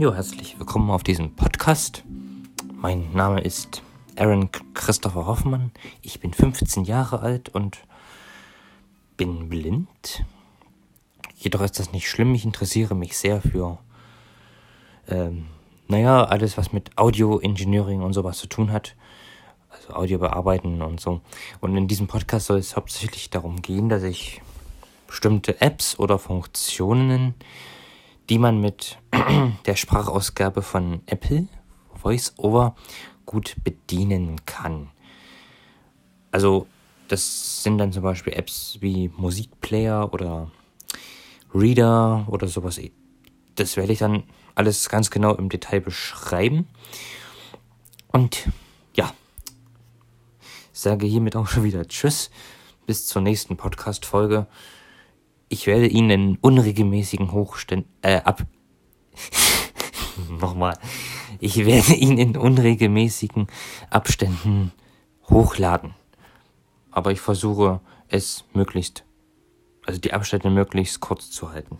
Jo, herzlich willkommen auf diesem Podcast. Mein Name ist Aaron Christopher Hoffmann. Ich bin 15 Jahre alt und bin blind. Jedoch ist das nicht schlimm. Ich interessiere mich sehr für, ähm, naja, alles, was mit Audio Engineering und sowas zu tun hat. Also Audio bearbeiten und so. Und in diesem Podcast soll es hauptsächlich darum gehen, dass ich bestimmte Apps oder Funktionen, die man mit der Sprachausgabe von Apple VoiceOver gut bedienen kann. Also das sind dann zum Beispiel Apps wie Musikplayer oder Reader oder sowas. Das werde ich dann alles ganz genau im Detail beschreiben. Und ja, sage hiermit auch schon wieder Tschüss. Bis zur nächsten Podcast-Folge. Ich werde ihn in unregelmäßigen Hochständen, äh, ab, nochmal. Ich werde ihn in unregelmäßigen Abständen hochladen. Aber ich versuche es möglichst, also die Abstände möglichst kurz zu halten.